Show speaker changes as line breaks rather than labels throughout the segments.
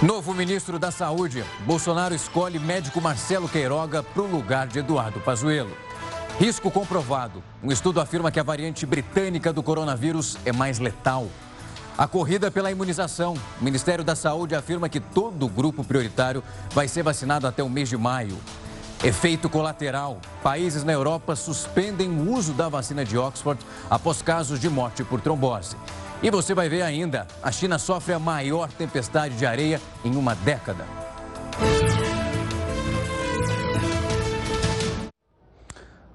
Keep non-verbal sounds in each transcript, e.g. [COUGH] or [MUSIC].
Novo ministro da Saúde. Bolsonaro escolhe médico Marcelo Queiroga para o lugar de Eduardo Pazuello. Risco comprovado. Um estudo afirma que a variante britânica do coronavírus é mais letal. A corrida pela imunização. O Ministério da Saúde afirma que todo o grupo prioritário vai ser vacinado até o mês de maio. Efeito colateral: países na Europa suspendem o uso da vacina de Oxford após casos de morte por trombose. E você vai ver ainda: a China sofre a maior tempestade de areia em uma década.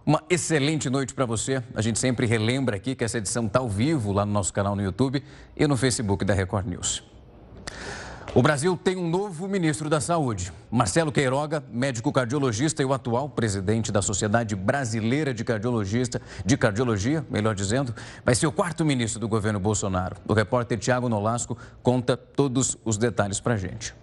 Uma excelente noite para você. A gente sempre relembra aqui que essa edição está ao vivo lá no nosso canal no YouTube e no Facebook da Record News. O Brasil tem um novo ministro da Saúde. Marcelo Queiroga, médico cardiologista e o atual presidente da Sociedade Brasileira de Cardiologista, de Cardiologia, melhor dizendo, vai ser o quarto ministro do governo Bolsonaro. O repórter Tiago Nolasco conta todos os detalhes para a gente.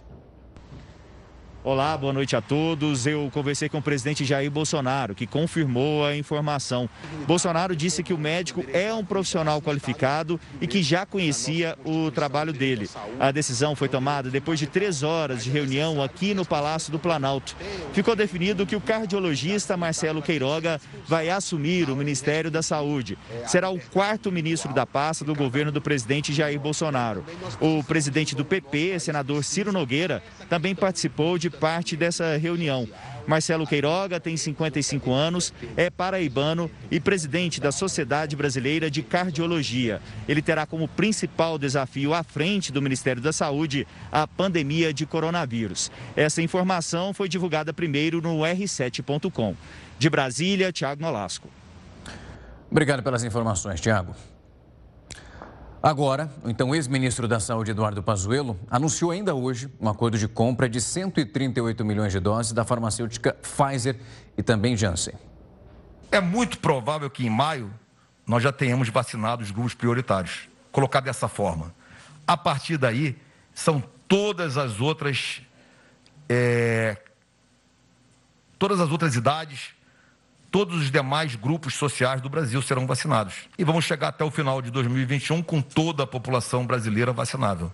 Olá, boa noite a todos. Eu conversei com o presidente Jair Bolsonaro, que confirmou a informação. Bolsonaro disse que o médico é um profissional qualificado e que já conhecia o trabalho dele. A decisão foi tomada depois de três horas de reunião aqui no Palácio do Planalto. Ficou definido que o cardiologista Marcelo Queiroga vai assumir o Ministério da Saúde. Será o quarto ministro da pasta do governo do presidente Jair Bolsonaro. O presidente do PP, senador Ciro Nogueira, também participou de parte dessa reunião. Marcelo Queiroga tem 55 anos, é paraibano e presidente da Sociedade Brasileira de Cardiologia. Ele terá como principal desafio à frente do Ministério da Saúde a pandemia de coronavírus. Essa informação foi divulgada primeiro no r7.com. De Brasília, Tiago Nolasco.
Obrigado pelas informações, Tiago. Agora, então, ex-ministro da Saúde, Eduardo Pazuello, anunciou ainda hoje um acordo de compra de 138 milhões de doses da farmacêutica Pfizer e também Janssen.
É muito provável que em maio nós já tenhamos vacinado os grupos prioritários. Colocar dessa forma. A partir daí, são todas as outras. É, todas as outras idades, todos os demais grupos sociais do Brasil serão vacinados. E vamos chegar até o final de 2021 com toda a população brasileira vacinável.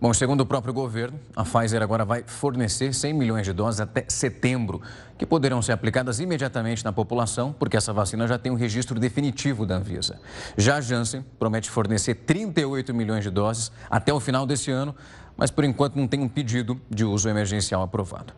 Bom, segundo o próprio governo, a Pfizer agora vai fornecer 100 milhões de doses até setembro, que poderão ser aplicadas imediatamente na população, porque essa vacina já tem um registro definitivo da Anvisa. Já a Janssen promete fornecer 38 milhões de doses até o final desse ano, mas por enquanto não tem um pedido de uso emergencial aprovado.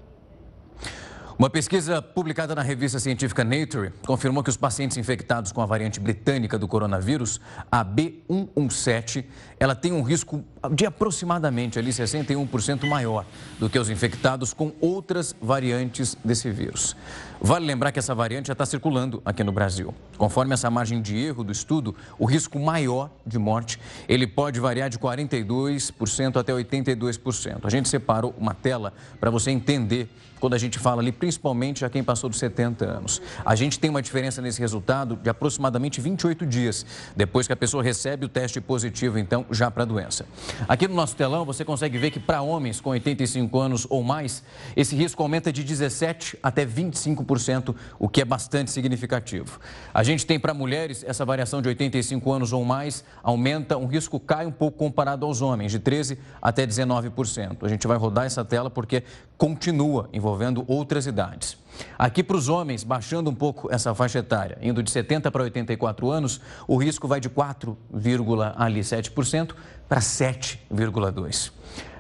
Uma pesquisa publicada na revista científica Nature confirmou que os pacientes infectados com a variante britânica do coronavírus, a B117, ela tem um risco de aproximadamente ali 61% maior do que os infectados com outras variantes desse vírus. Vale lembrar que essa variante já está circulando aqui no Brasil. Conforme essa margem de erro do estudo, o risco maior de morte, ele pode variar de 42% até 82%. A gente separou uma tela para você entender quando a gente fala ali, principalmente a quem passou dos 70 anos. A gente tem uma diferença nesse resultado de aproximadamente 28 dias, depois que a pessoa recebe o teste positivo, então, já para a doença. Aqui no nosso telão, você consegue ver que para homens com 85 anos ou mais, esse risco aumenta de 17% até 25%, o que é bastante significativo. A gente tem para mulheres, essa variação de 85 anos ou mais aumenta, um risco cai um pouco comparado aos homens, de 13% até 19%. A gente vai rodar essa tela porque continua envolvendo outras idades. Aqui para os homens, baixando um pouco essa faixa etária, indo de 70 para 84 anos, o risco vai de 4,7% para 7,2%.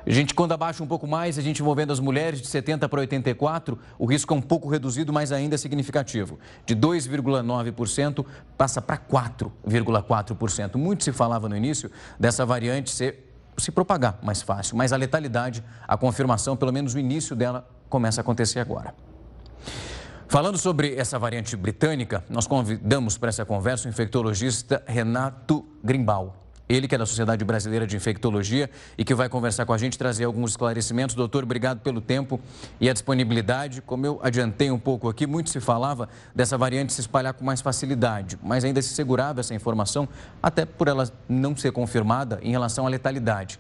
A gente, quando abaixa um pouco mais, a gente envolvendo as mulheres de 70 para 84, o risco é um pouco reduzido, mas ainda significativo. De 2,9% passa para 4,4%. Muito se falava no início dessa variante ser se propagar mais fácil, mas a letalidade, a confirmação, pelo menos o início dela, começa a acontecer agora. Falando sobre essa variante britânica, nós convidamos para essa conversa o infectologista Renato Grimbal. Ele que é da Sociedade Brasileira de Infectologia e que vai conversar com a gente, trazer alguns esclarecimentos. Doutor, obrigado pelo tempo e a disponibilidade. Como eu adiantei um pouco aqui, muito se falava dessa variante se espalhar com mais facilidade, mas ainda se segurava essa informação, até por ela não ser confirmada em relação à letalidade.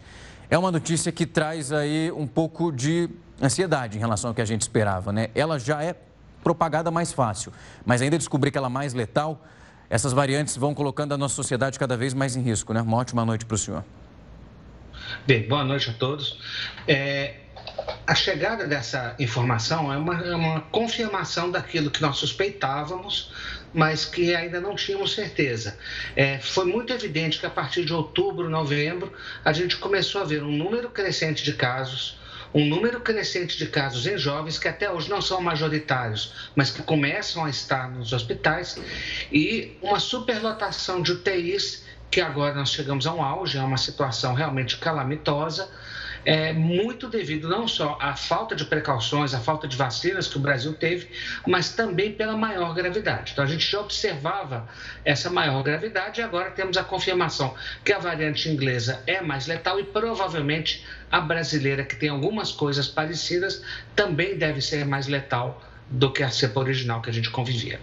É uma notícia que traz aí um pouco de ansiedade em relação ao que a gente esperava, né? Ela já é propagada mais fácil, mas ainda descobrir que ela é mais letal essas variantes vão colocando a nossa sociedade cada vez mais em risco, né? Uma ótima noite para o senhor.
Bem, boa noite a todos. É, a chegada dessa informação é uma, é uma, confirmação daquilo que nós suspeitávamos, mas que ainda não tínhamos certeza. É, foi muito evidente que a partir de outubro, novembro, a gente começou a ver um número crescente de casos, um número crescente de casos em jovens que até hoje não são majoritários, mas que começam a estar nos hospitais, e uma superlotação de UTIs, que agora nós chegamos a um auge, é uma situação realmente calamitosa é, muito devido não só à falta de precauções, à falta de vacinas que o Brasil teve, mas também pela maior gravidade. Então, a gente já observava essa maior gravidade e agora temos a confirmação que a variante inglesa é mais letal e provavelmente a brasileira, que tem algumas coisas parecidas, também deve ser mais letal do que a cepa original que a gente convivia.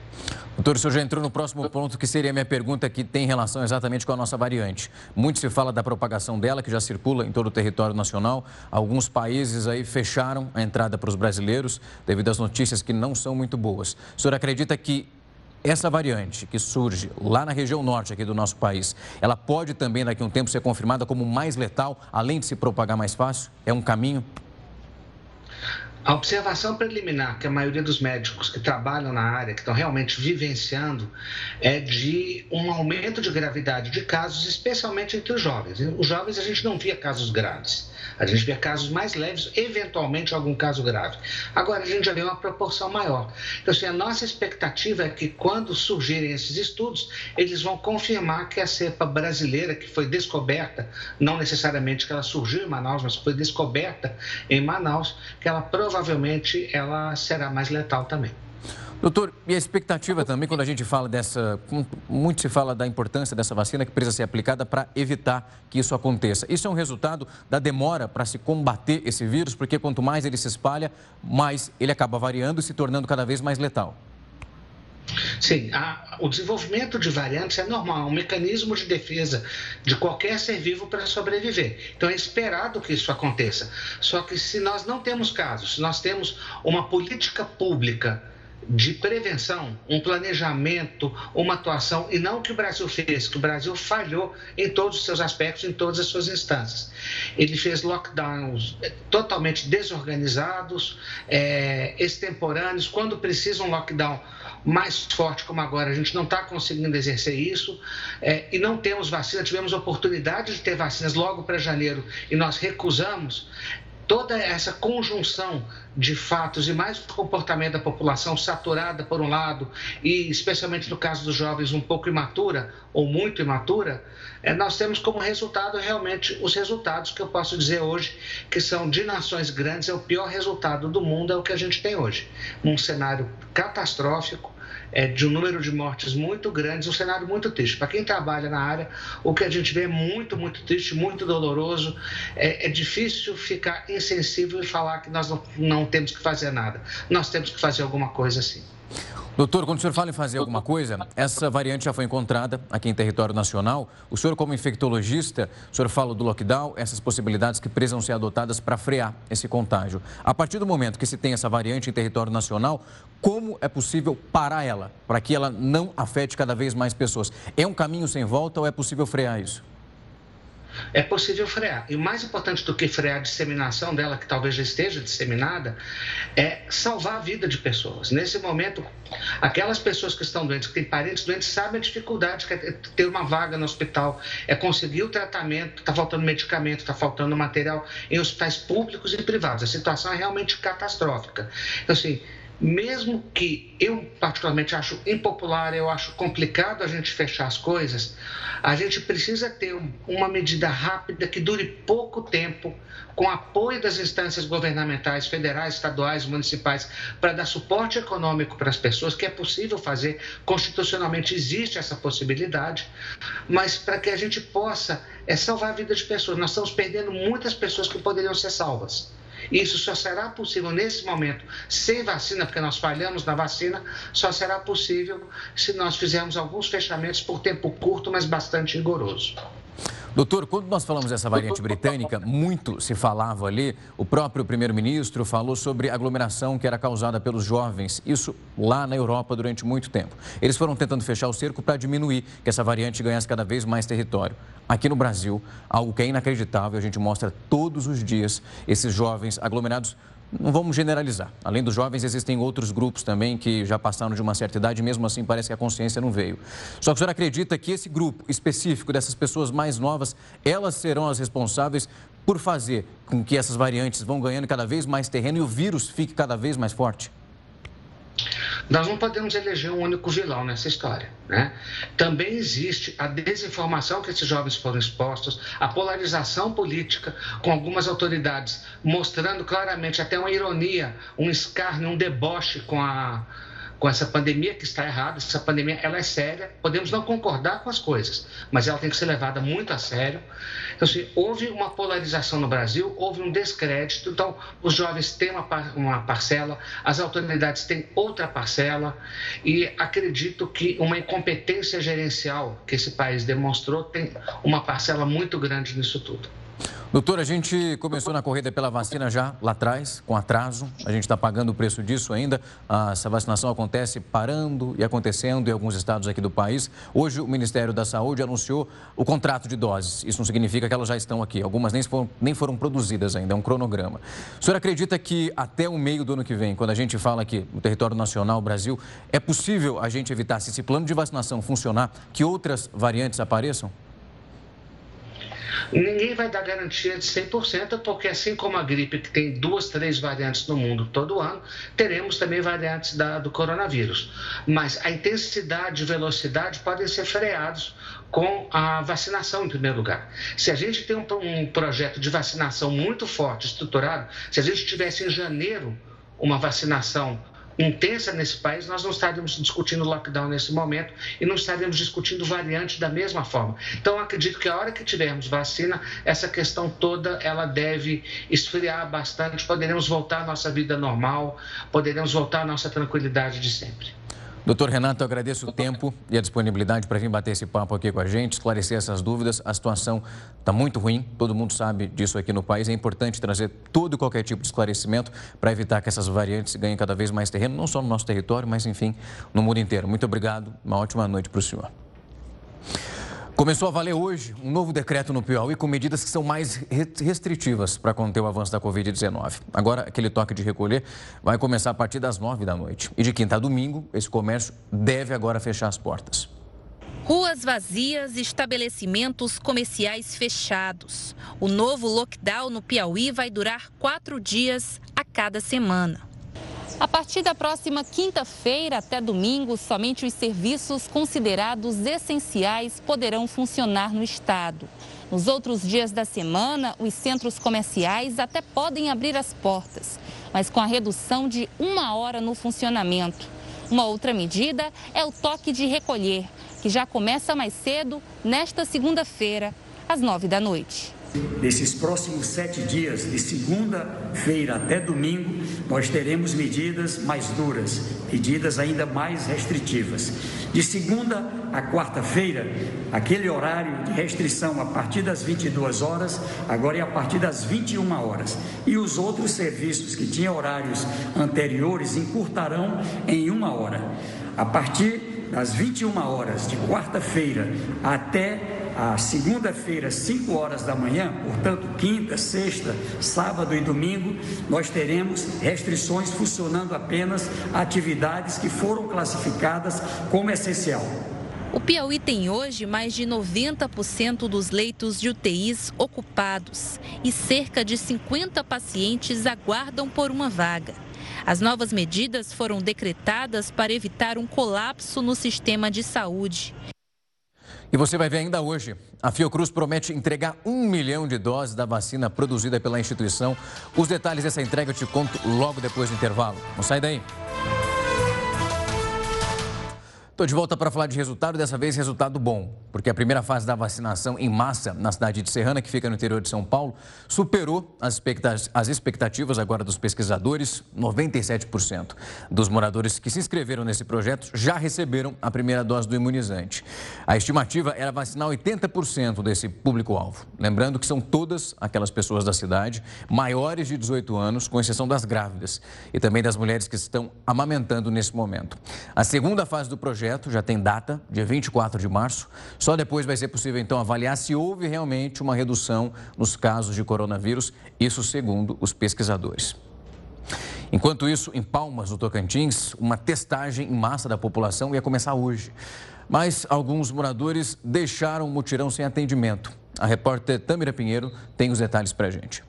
Doutor, o senhor já entrou no próximo ponto, que seria a minha pergunta, que tem relação exatamente com a nossa variante. Muito se fala da propagação dela, que já circula em todo o território nacional. Alguns países aí fecharam a entrada para os brasileiros, devido às notícias que não são muito boas. O senhor acredita que essa variante que surge lá na região norte aqui do nosso país, ela pode também daqui a um tempo ser confirmada como mais letal, além de se propagar mais fácil? É um caminho?
A observação preliminar que a maioria dos médicos que trabalham na área, que estão realmente vivenciando, é de um aumento de gravidade de casos, especialmente entre os jovens. Os jovens a gente não via casos graves. A gente vê casos mais leves, eventualmente algum caso grave. Agora, a gente já vê uma proporção maior. Então, assim, a nossa expectativa é que quando surgirem esses estudos, eles vão confirmar que a cepa brasileira, que foi descoberta, não necessariamente que ela surgiu em Manaus, mas foi descoberta em Manaus, que ela provavelmente ela será mais letal também.
Doutor, e a expectativa também, quando a gente fala dessa. Muito se fala da importância dessa vacina que precisa ser aplicada para evitar que isso aconteça. Isso é um resultado da demora para se combater esse vírus, porque quanto mais ele se espalha, mais ele acaba variando e se tornando cada vez mais letal.
Sim, a, o desenvolvimento de variantes é normal, é um mecanismo de defesa de qualquer ser vivo para sobreviver. Então é esperado que isso aconteça. Só que se nós não temos casos, se nós temos uma política pública de prevenção, um planejamento, uma atuação, e não o que o Brasil fez, que o Brasil falhou em todos os seus aspectos, em todas as suas instâncias. Ele fez lockdowns eh, totalmente desorganizados, é, extemporâneos, quando precisa um lockdown mais forte como agora, a gente não está conseguindo exercer isso é, e não temos vacina. Tivemos oportunidade de ter vacinas logo para janeiro e nós recusamos toda essa conjunção de fatos e mais o comportamento da população saturada por um lado e especialmente no caso dos jovens um pouco imatura ou muito imatura, é, nós temos como resultado realmente os resultados que eu posso dizer hoje que são de nações grandes, é o pior resultado do mundo, é o que a gente tem hoje. Um cenário catastrófico, é, de um número de mortes muito grandes, um cenário muito triste. Para quem trabalha na área, o que a gente vê é muito, muito triste, muito doloroso. É, é difícil ficar insensível e falar que nós não, não temos que fazer nada. Nós temos que fazer alguma coisa assim.
Doutor, quando o senhor fala em fazer alguma coisa, essa variante já foi encontrada aqui em território nacional. O senhor, como infectologista, o senhor fala do lockdown, essas possibilidades que precisam ser adotadas para frear esse contágio. A partir do momento que se tem essa variante em território nacional, como é possível parar ela, para que ela não afete cada vez mais pessoas? É um caminho sem volta ou é possível frear isso?
É possível frear. E mais importante do que frear a disseminação dela, que talvez já esteja disseminada, é salvar a vida de pessoas. Nesse momento, aquelas pessoas que estão doentes, que têm parentes doentes, sabem a dificuldade que é ter uma vaga no hospital, é conseguir o tratamento, está faltando medicamento, está faltando material em hospitais públicos e privados. A situação é realmente catastrófica. Então, assim, mesmo que eu particularmente acho impopular, eu acho complicado a gente fechar as coisas, a gente precisa ter uma medida rápida que dure pouco tempo, com apoio das instâncias governamentais, federais, estaduais, municipais, para dar suporte econômico para as pessoas, que é possível fazer, constitucionalmente existe essa possibilidade, mas para que a gente possa é, salvar a vida de pessoas. Nós estamos perdendo muitas pessoas que poderiam ser salvas. Isso só será possível nesse momento sem vacina, porque nós falhamos na vacina, só será possível se nós fizermos alguns fechamentos por tempo curto, mas bastante rigoroso.
Doutor, quando nós falamos dessa variante [LAUGHS] britânica, muito se falava ali. O próprio primeiro-ministro falou sobre aglomeração que era causada pelos jovens. Isso lá na Europa durante muito tempo. Eles foram tentando fechar o cerco para diminuir que essa variante ganhasse cada vez mais território. Aqui no Brasil, algo que é inacreditável, a gente mostra todos os dias esses jovens aglomerados não vamos generalizar. Além dos jovens, existem outros grupos também que já passaram de uma certa idade mesmo assim parece que a consciência não veio. Só que o senhor acredita que esse grupo específico dessas pessoas mais novas, elas serão as responsáveis por fazer com que essas variantes vão ganhando cada vez mais terreno e o vírus fique cada vez mais forte?
Nós não podemos eleger um único vilão nessa história. Né? Também existe a desinformação que esses jovens foram expostos, a polarização política com algumas autoridades mostrando claramente até uma ironia, um escárnio, um deboche com a com essa pandemia que está errada, essa pandemia ela é séria, podemos não concordar com as coisas, mas ela tem que ser levada muito a sério. Então, assim, houve uma polarização no Brasil, houve um descrédito, então os jovens têm uma, uma parcela, as autoridades têm outra parcela, e acredito que uma incompetência gerencial que esse país demonstrou tem uma parcela muito grande nisso tudo.
Doutor, a gente começou na corrida pela vacina já lá atrás, com atraso. A gente está pagando o preço disso ainda. Essa vacinação acontece parando e acontecendo em alguns estados aqui do país. Hoje, o Ministério da Saúde anunciou o contrato de doses. Isso não significa que elas já estão aqui. Algumas nem foram, nem foram produzidas ainda, é um cronograma. O senhor acredita que até o meio do ano que vem, quando a gente fala aqui no território nacional, Brasil, é possível a gente evitar, se esse plano de vacinação funcionar, que outras variantes apareçam?
Ninguém vai dar garantia de 100%, porque assim como a gripe, que tem duas, três variantes no mundo todo ano, teremos também variantes da, do coronavírus. Mas a intensidade e velocidade podem ser freados com a vacinação, em primeiro lugar. Se a gente tem um, um projeto de vacinação muito forte, estruturado, se a gente tivesse em janeiro uma vacinação intensa nesse país, nós não estaríamos discutindo lockdown nesse momento e não estaríamos discutindo variantes da mesma forma. Então, acredito que a hora que tivermos vacina, essa questão toda ela deve esfriar bastante, poderemos voltar à nossa vida normal, poderemos voltar à nossa tranquilidade de sempre.
Doutor Renato, eu agradeço o tempo e a disponibilidade para vir bater esse papo aqui com a gente, esclarecer essas dúvidas. A situação está muito ruim, todo mundo sabe disso aqui no país. É importante trazer todo e qualquer tipo de esclarecimento para evitar que essas variantes ganhem cada vez mais terreno, não só no nosso território, mas, enfim, no mundo inteiro. Muito obrigado, uma ótima noite para o senhor. Começou a valer hoje um novo decreto no Piauí com medidas que são mais restritivas para conter o avanço da Covid-19. Agora, aquele toque de recolher vai começar a partir das nove da noite. E de quinta a domingo, esse comércio deve agora fechar as portas.
Ruas vazias estabelecimentos comerciais fechados. O novo lockdown no Piauí vai durar quatro dias a cada semana. A partir da próxima quinta-feira até domingo, somente os serviços considerados essenciais poderão funcionar no estado. Nos outros dias da semana, os centros comerciais até podem abrir as portas, mas com a redução de uma hora no funcionamento. Uma outra medida é o toque de recolher, que já começa mais cedo, nesta segunda-feira, às nove da noite.
Nesses próximos sete dias, de segunda-feira até domingo, nós teremos medidas mais duras, medidas ainda mais restritivas. De segunda a quarta-feira, aquele horário de restrição a partir das 22 horas, agora é a partir das 21 horas. E os outros serviços que tinham horários anteriores encurtarão em uma hora. A partir das 21 horas de quarta-feira até a segunda-feira, 5 horas da manhã, portanto, quinta, sexta, sábado e domingo, nós teremos restrições funcionando apenas atividades que foram classificadas como essencial.
O Piauí tem hoje mais de 90% dos leitos de UTIs ocupados e cerca de 50 pacientes aguardam por uma vaga. As novas medidas foram decretadas para evitar um colapso no sistema de saúde.
E você vai ver ainda hoje. A Fiocruz promete entregar um milhão de doses da vacina produzida pela instituição. Os detalhes dessa entrega eu te conto logo depois do intervalo. Não sai daí. Estou de volta para falar de resultado, dessa vez resultado bom, porque a primeira fase da vacinação em massa na cidade de Serrana, que fica no interior de São Paulo, superou as expectativas agora dos pesquisadores. 97% dos moradores que se inscreveram nesse projeto já receberam a primeira dose do imunizante. A estimativa era vacinar 80% desse público-alvo. Lembrando que são todas aquelas pessoas da cidade maiores de 18 anos, com exceção das grávidas e também das mulheres que estão amamentando nesse momento. A segunda fase do projeto projeto já tem data, dia 24 de março. Só depois vai ser possível, então, avaliar se houve realmente uma redução nos casos de coronavírus, isso segundo os pesquisadores. Enquanto isso, em Palmas, no Tocantins, uma testagem em massa da população ia começar hoje. Mas alguns moradores deixaram o mutirão sem atendimento. A repórter Tâmira Pinheiro tem os detalhes para a gente.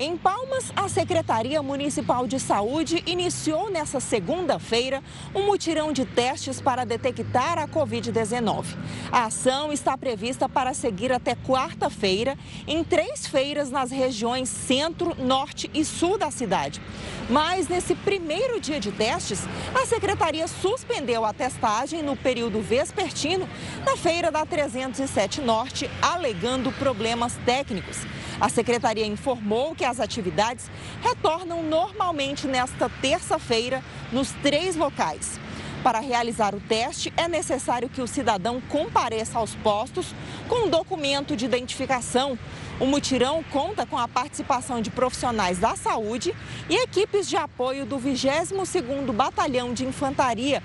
Em Palmas, a Secretaria Municipal de Saúde iniciou nesta segunda-feira um mutirão de testes para detectar a Covid-19. A ação está prevista para seguir até quarta-feira em três feiras nas regiões centro, norte e sul da cidade. Mas nesse primeiro dia de testes, a Secretaria suspendeu a testagem no período vespertino na feira da 307 Norte, alegando problemas técnicos. A secretaria informou que as atividades retornam normalmente nesta terça-feira nos três locais. Para realizar o teste, é necessário que o cidadão compareça aos postos com um documento de identificação. O mutirão conta com a participação de profissionais da saúde e equipes de apoio do 22º Batalhão de Infantaria,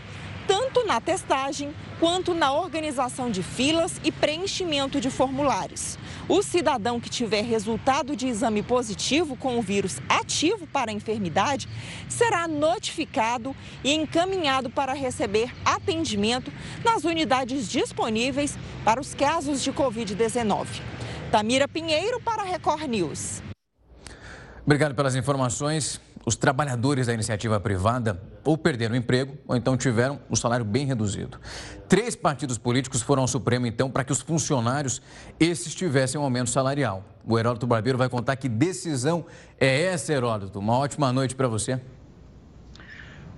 tanto na testagem quanto na organização de filas e preenchimento de formulários. O cidadão que tiver resultado de exame positivo com o vírus ativo para a enfermidade será notificado e encaminhado para receber atendimento nas unidades disponíveis para os casos de Covid-19. Tamira Pinheiro para a Record News.
Obrigado pelas informações os trabalhadores da iniciativa privada ou perderam o emprego ou então tiveram o salário bem reduzido. Três partidos políticos foram ao Supremo, então, para que os funcionários esses tivessem um aumento salarial. O Heródoto Barbeiro vai contar que decisão é essa, Heródoto. Uma ótima noite para você.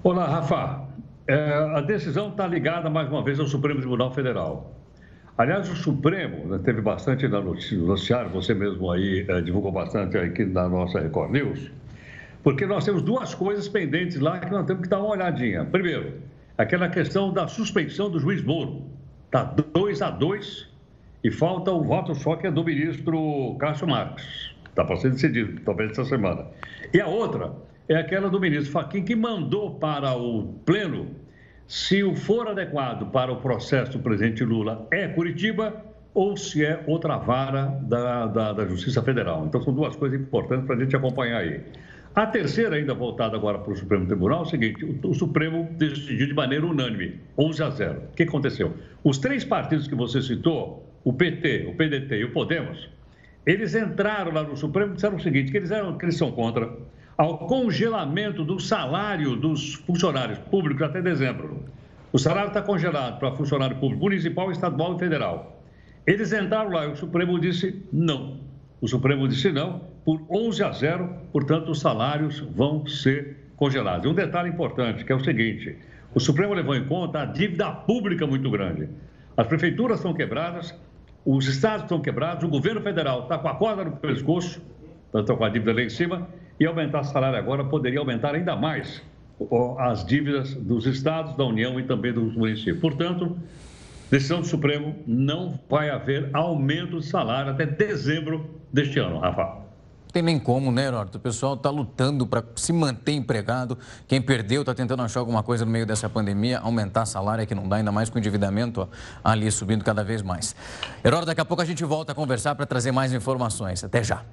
Olá, Rafa. É, a decisão está ligada, mais uma vez, ao Supremo Tribunal Federal. Aliás, o Supremo né, teve bastante no noticiário, você mesmo aí é, divulgou bastante aqui na nossa Record News porque nós temos duas coisas pendentes lá que nós temos que dar uma olhadinha. Primeiro, aquela questão da suspeição do juiz Moro. Está 2 a 2 e falta o voto só que é do ministro Cássio Marques. Está para ser decidido, talvez essa semana. E a outra é aquela do ministro Faquim, que mandou para o Pleno se o for adequado para o processo do presidente Lula é Curitiba ou se é outra vara da, da, da Justiça Federal. Então, são duas coisas importantes para a gente acompanhar aí. A terceira, ainda voltada agora para o Supremo Tribunal, é o seguinte: o, o, Supremo decidiu de maneira unânime, 11 a 0. O que aconteceu? Os três partidos que você citou, o PT, o PDT e o Podemos, eles entraram lá no Supremo e disseram o seguinte: que eles, eram, que eles são contra ao congelamento do salário dos funcionários públicos até dezembro. O salário está congelado para funcionário público municipal, estadual e federal. Eles entraram lá e o Supremo disse não. O Supremo disse não, por 11 a 0, portanto, os salários vão ser congelados. E um detalhe importante, que é o seguinte: o Supremo levou em conta a dívida pública muito grande. As prefeituras estão quebradas, os estados estão quebrados, o governo federal está com a corda no pescoço, está com a dívida lá em cima, e aumentar salário agora poderia aumentar ainda mais as dívidas dos estados, da União e também dos municípios. Portanto, decisão do Supremo, não vai haver aumento de salário até dezembro deste ano, Rafa
tem nem como, né, Heródoto? O pessoal está lutando para se manter empregado. Quem perdeu está tentando achar alguma coisa no meio dessa pandemia, aumentar salário é que não dá, ainda mais com o endividamento ó, ali subindo cada vez mais. Heródoto, daqui a pouco a gente volta a conversar para trazer mais informações. Até já.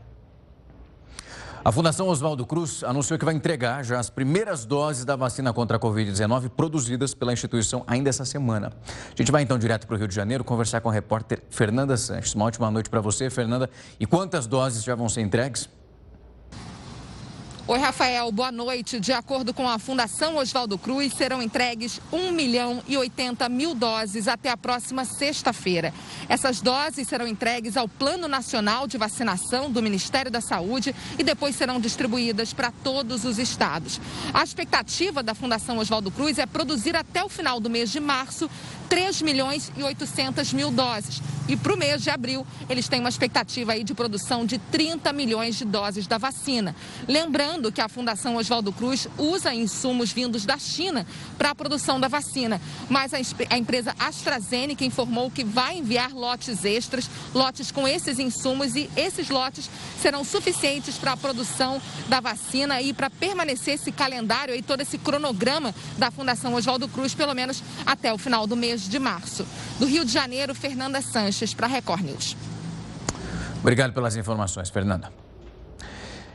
A Fundação Oswaldo Cruz anunciou que vai entregar já as primeiras doses da vacina contra a Covid-19 produzidas pela instituição ainda essa semana. A gente vai então direto para o Rio de Janeiro conversar com a repórter Fernanda Sanches. Uma ótima noite para você, Fernanda. E quantas doses já vão ser entregues?
Oi, Rafael, boa noite. De acordo com a Fundação Oswaldo Cruz, serão entregues 1 milhão e 80 mil doses até a próxima sexta-feira. Essas doses serão entregues ao Plano Nacional de Vacinação do Ministério da Saúde e depois serão distribuídas para todos os estados. A expectativa da Fundação Oswaldo Cruz é produzir até o final do mês de março 3 milhões e 800 mil doses. E para o mês de abril, eles têm uma expectativa aí de produção de 30 milhões de doses da vacina. Lembrando que a Fundação Oswaldo Cruz usa insumos vindos da China para a produção da vacina. Mas a, empresa AstraZeneca informou que vai enviar lotes extras, lotes com esses insumos, e esses lotes serão suficientes para a produção da vacina e para permanecer esse calendário e todo esse cronograma da Fundação Oswaldo Cruz, pelo menos até o final do mês de março. Do Rio de Janeiro, Fernanda Sanches, para Record News.
Obrigado pelas informações, Fernanda.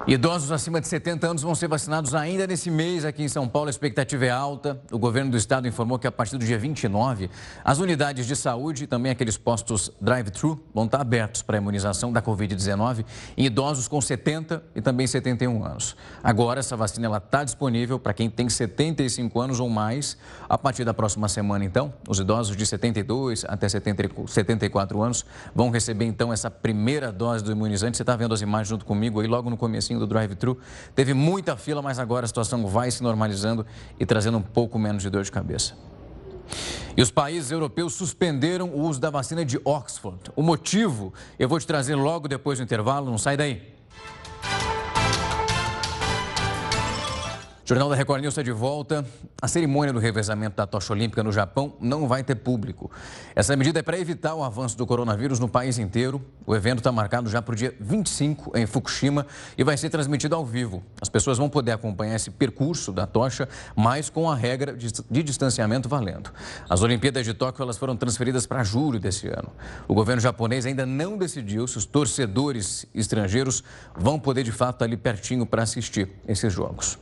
Idosos acima de 70 anos vão ser vacinados ainda nesse mês aqui em São Paulo. A expectativa é alta. O governo do estado informou que a partir do dia 29, as unidades de saúde e também aqueles postos drive-thru vão estar abertos para a imunização da Covid-19 em idosos com 70 e também 71 anos. Agora, essa vacina está disponível para quem tem 75 anos ou mais. A partir da próxima semana, então, os idosos de 72 até 74 anos vão receber, então, essa primeira dose do imunizante. Você está vendo as imagens junto comigo aí logo no começo do drive-thru. Teve muita fila, mas agora a situação vai se normalizando e trazendo um pouco menos de dor de cabeça. E os países europeus suspenderam o uso da vacina de Oxford. O motivo eu vou te trazer logo depois do intervalo, não sai daí. Jornal da Record News está de volta. A cerimônia do revezamento da tocha olímpica no Japão não vai ter público. Essa medida é para evitar o avanço do coronavírus no país inteiro. O evento está marcado já para o dia 25 em Fukushima e vai ser transmitido ao vivo. As pessoas vão poder acompanhar esse percurso da tocha, mas com a regra de distanciamento valendo. As Olimpíadas de Tóquio elas foram transferidas para julho desse ano. O governo japonês ainda não decidiu se os torcedores estrangeiros vão poder de fato ali pertinho para assistir esses jogos.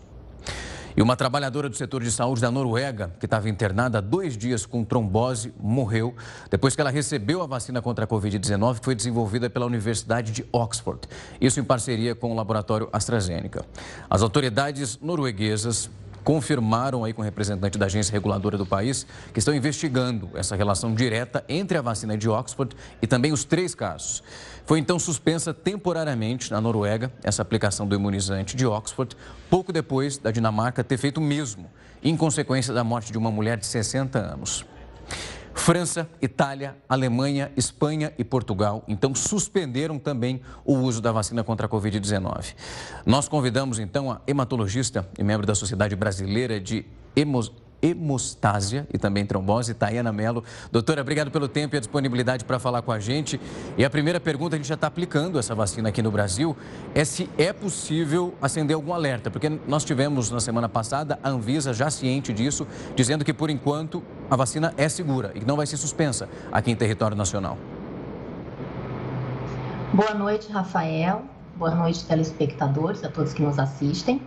E uma trabalhadora do setor de saúde da Noruega, que estava internada há dois dias com trombose, morreu depois que ela recebeu a vacina contra a Covid-19 que foi desenvolvida pela Universidade de Oxford. Isso em parceria com o laboratório AstraZeneca. As autoridades norueguesas confirmaram aí com o representante da agência reguladora do país que estão investigando essa relação direta entre a vacina de Oxford e também os três casos. Foi então suspensa temporariamente na Noruega essa aplicação do imunizante de Oxford, pouco depois da Dinamarca ter feito o mesmo, em consequência da morte de uma mulher de 60 anos. França, Itália, Alemanha, Espanha e Portugal, então, suspenderam também o uso da vacina contra a Covid-19. Nós convidamos, então, a hematologista e membro da Sociedade Brasileira de Hemos hemostásia e também trombose, Tayana Mello. Doutora, obrigado pelo tempo e a disponibilidade para falar com a gente. E a primeira pergunta, a gente já está aplicando essa vacina aqui no Brasil, é se é possível acender algum alerta, porque nós tivemos na semana passada a Anvisa já ciente disso, dizendo que por enquanto a vacina é segura e não vai ser suspensa aqui em território nacional.
Boa noite, Rafael. Boa noite, telespectadores, a todos que nos assistem.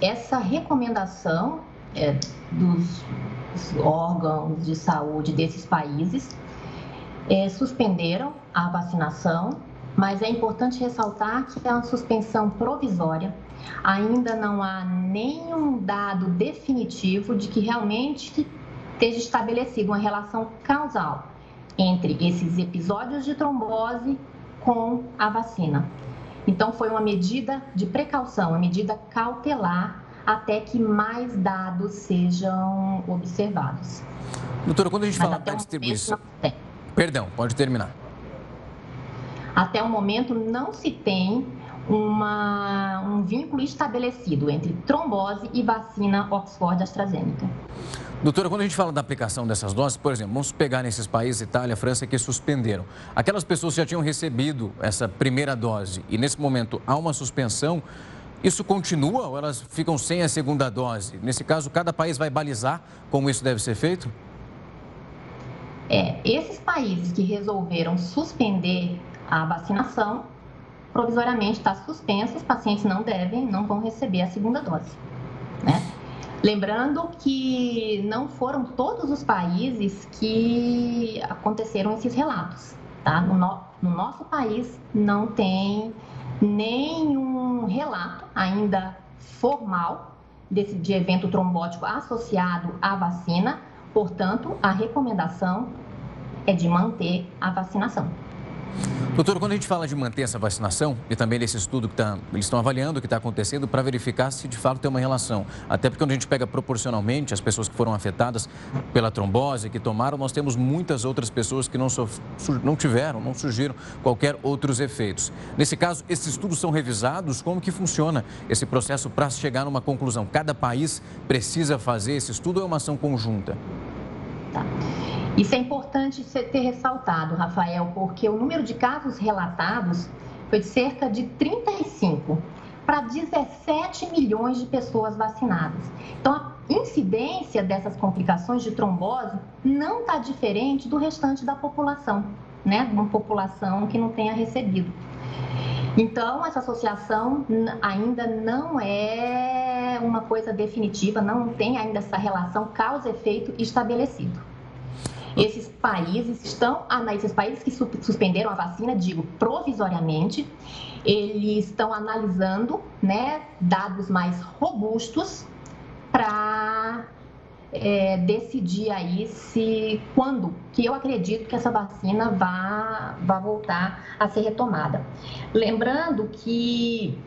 Essa recomendação é, dos órgãos de saúde desses países é, suspenderam a vacinação, mas é importante ressaltar que é uma suspensão provisória. Ainda não há nenhum dado definitivo de que realmente esteja estabelecida uma relação causal entre esses episódios de trombose com a vacina. Então, foi uma medida de precaução, uma medida cautelar até que mais dados sejam observados.
Doutora, quando a gente Mas fala da distribuição. Perdão, pode terminar.
Até o momento não se tem uma, um vínculo estabelecido entre trombose e vacina Oxford AstraZeneca.
Doutora, quando a gente fala da aplicação dessas doses, por exemplo, vamos pegar nesses países, Itália, França, que suspenderam. Aquelas pessoas que já tinham recebido essa primeira dose e nesse momento há uma suspensão, isso continua ou elas ficam sem a segunda dose? Nesse caso, cada país vai balizar como isso deve ser feito?
É, esses países que resolveram suspender a vacinação, provisoriamente está suspenso, os pacientes não devem, não vão receber a segunda dose. Né? Lembrando que não foram todos os países que aconteceram esses relatos. Tá? No, no, no nosso país não tem nenhum relato ainda formal desse, de evento trombótico associado à vacina, portanto, a recomendação é de manter a vacinação.
Doutor, quando a gente fala de manter essa vacinação e também desse estudo que tá, eles estão avaliando o que está acontecendo para verificar se de fato tem uma relação. Até porque quando a gente pega proporcionalmente as pessoas que foram afetadas pela trombose, que tomaram, nós temos muitas outras pessoas que não, não tiveram, não surgiram qualquer outros efeitos. Nesse caso, esses estudos são revisados? Como que funciona esse processo para chegar numa conclusão? Cada país precisa fazer esse estudo ou é uma ação conjunta?
Tá. Isso é importante ter ressaltado, Rafael, porque o número de casos relatados foi de cerca de 35 para 17 milhões de pessoas vacinadas. Então, a incidência dessas complicações de trombose não está diferente do restante da população, né? De uma população que não tenha recebido. Então, essa associação ainda não é uma coisa definitiva, não tem ainda essa relação causa-efeito estabelecido. Esses países estão, ah, esses países que suspenderam a vacina, digo provisoriamente, eles estão analisando, né, dados mais robustos para é, decidir aí se quando que eu acredito que essa vacina vá, vá voltar a ser retomada. Lembrando que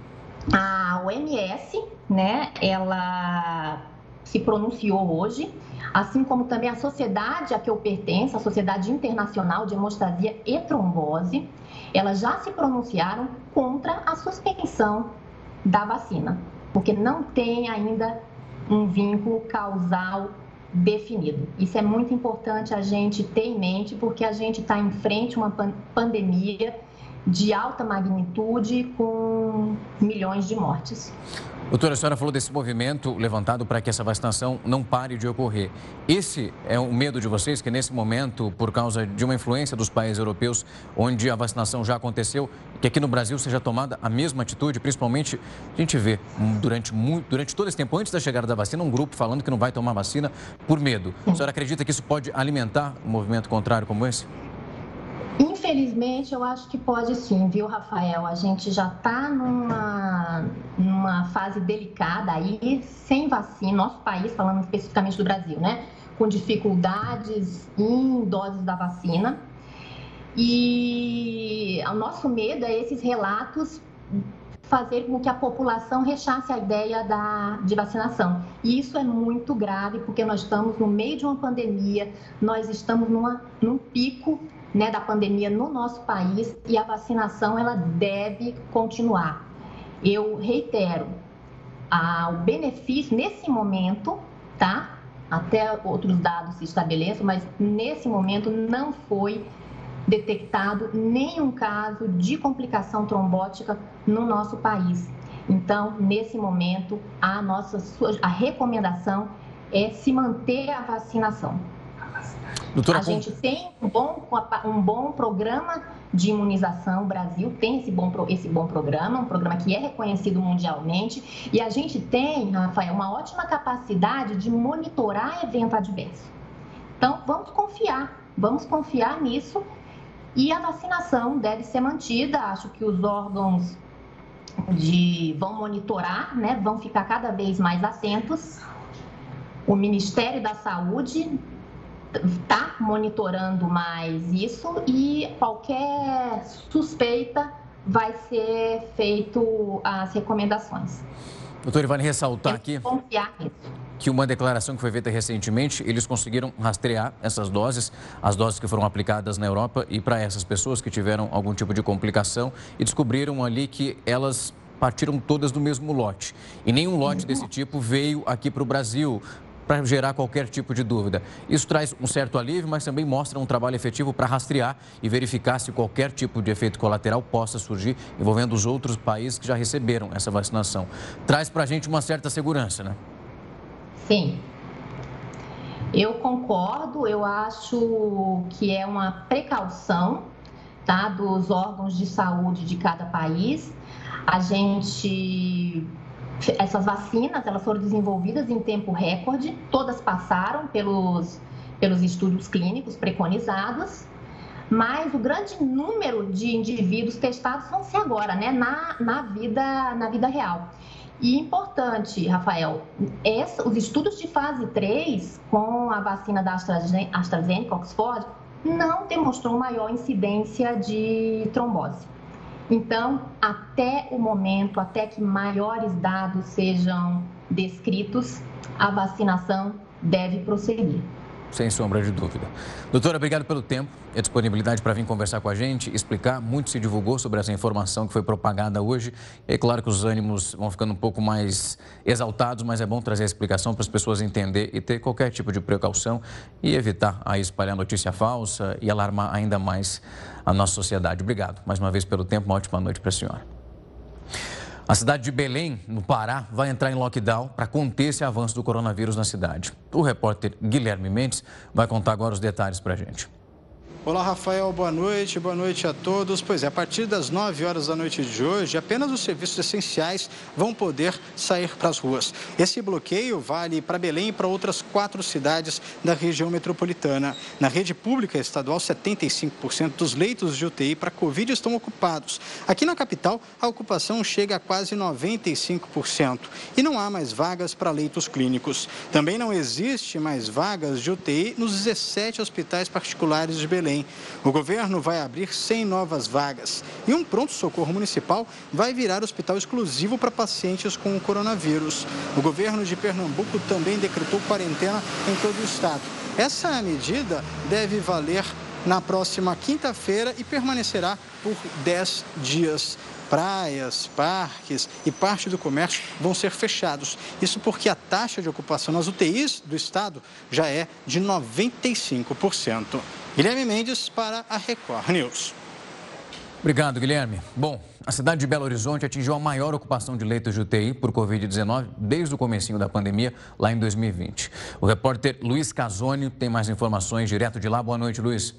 a OMS, né, ela se pronunciou hoje, assim como também a sociedade a que eu pertenço, a Sociedade Internacional de Hemostasia e Trombose, elas já se pronunciaram contra a suspensão da vacina, porque não tem ainda um vínculo causal definido. Isso é muito importante a gente ter em mente, porque a gente está em frente a uma pandemia de alta magnitude com milhões de mortes.
Doutora, a senhora falou desse movimento levantado para que essa vacinação não pare de ocorrer. Esse é o medo de vocês, que nesse momento, por causa de uma influência dos países europeus, onde a vacinação já aconteceu, que aqui no Brasil seja tomada a mesma atitude, principalmente a gente vê durante, muito, durante todo esse tempo, antes da chegada da vacina, um grupo falando que não vai tomar vacina por medo. A senhora acredita que isso pode alimentar um movimento contrário como esse?
Infelizmente, eu acho que pode sim, viu, Rafael? A gente já está numa, numa fase delicada aí, sem vacina, nosso país, falando especificamente do Brasil, né? Com dificuldades em doses da vacina. E o nosso medo é esses relatos fazer com que a população rechace a ideia da, de vacinação. E isso é muito grave, porque nós estamos no meio de uma pandemia, nós estamos numa, num pico né, da pandemia no nosso país e a vacinação ela deve continuar. Eu reitero, a, o benefício nesse momento, tá? Até outros dados se estabeleçam, mas nesse momento não foi detectado nenhum caso de complicação trombótica no nosso país. Então, nesse momento, a nossa a recomendação é se manter a vacinação. Doutora, a gente tem um bom, um bom programa de imunização, o Brasil tem esse bom, esse bom programa, um programa que é reconhecido mundialmente, e a gente tem, Rafael, uma ótima capacidade de monitorar evento adverso. Então, vamos confiar, vamos confiar nisso, e a vacinação deve ser mantida, acho que os órgãos de, vão monitorar, né, vão ficar cada vez mais atentos. O Ministério da Saúde está monitorando mais isso e qualquer suspeita vai ser feito as recomendações.
Doutor, vale ressaltar aqui que uma declaração que foi feita recentemente, eles conseguiram rastrear essas doses, as doses que foram aplicadas na Europa e para essas pessoas que tiveram algum tipo de complicação e descobriram ali que elas partiram todas do mesmo lote. E nenhum lote desse tipo veio aqui para o Brasil para gerar qualquer tipo de dúvida. Isso traz um certo alívio, mas também mostra um trabalho efetivo para rastrear e verificar se qualquer tipo de efeito colateral possa surgir envolvendo os outros países que já receberam essa vacinação. Traz para a gente uma certa segurança, né?
Sim. Eu concordo, eu acho que é uma precaução tá, dos órgãos de saúde de cada país. A gente essas vacinas, elas foram desenvolvidas em tempo recorde, todas passaram pelos, pelos estudos clínicos preconizados, mas o grande número de indivíduos testados vão ser agora, né, na, na, vida, na vida real. E importante, Rafael, essa, os estudos de fase 3 com a vacina da AstraZeneca, AstraZeneca Oxford, não demonstrou maior incidência de trombose. Então, até o momento, até que maiores dados sejam descritos, a vacinação deve prosseguir.
Sem sombra de dúvida. Doutora, obrigado pelo tempo e a disponibilidade para vir conversar com a gente, explicar. Muito se divulgou sobre essa informação que foi propagada hoje. É claro que os ânimos vão ficando um pouco mais exaltados, mas é bom trazer a explicação para as pessoas entender e ter qualquer tipo de precaução e evitar a espalhar notícia falsa e alarmar ainda mais a nossa sociedade. Obrigado mais uma vez pelo tempo. Uma ótima noite para a senhora. A cidade de Belém, no Pará, vai entrar em lockdown para conter esse avanço do coronavírus na cidade. O repórter Guilherme Mendes vai contar agora os detalhes para a gente.
Olá, Rafael, boa noite, boa noite a todos. Pois é, a partir das 9 horas da noite de hoje, apenas os serviços essenciais vão poder sair para as ruas. Esse bloqueio vale para Belém e para outras quatro cidades da região metropolitana. Na rede pública estadual, 75% dos leitos de UTI para Covid estão ocupados. Aqui na capital, a ocupação chega a quase 95%. E não há mais vagas para leitos clínicos. Também não existe mais vagas de UTI nos 17 hospitais particulares de Belém. Belém. O governo vai abrir 100 novas vagas e um pronto-socorro municipal vai virar hospital exclusivo para pacientes com o coronavírus. O governo de Pernambuco também decretou quarentena em todo o estado. Essa medida deve valer na próxima quinta-feira e permanecerá por 10 dias praias, parques e parte do comércio vão ser fechados. Isso porque a taxa de ocupação nas UTIs do estado já é de 95%. Guilherme Mendes para a Record News.
Obrigado, Guilherme. Bom, a cidade de Belo Horizonte atingiu a maior ocupação de leitos de UTI por Covid-19 desde o comecinho da pandemia, lá em 2020. O repórter Luiz Casoni tem mais informações direto de lá. Boa noite, Luiz.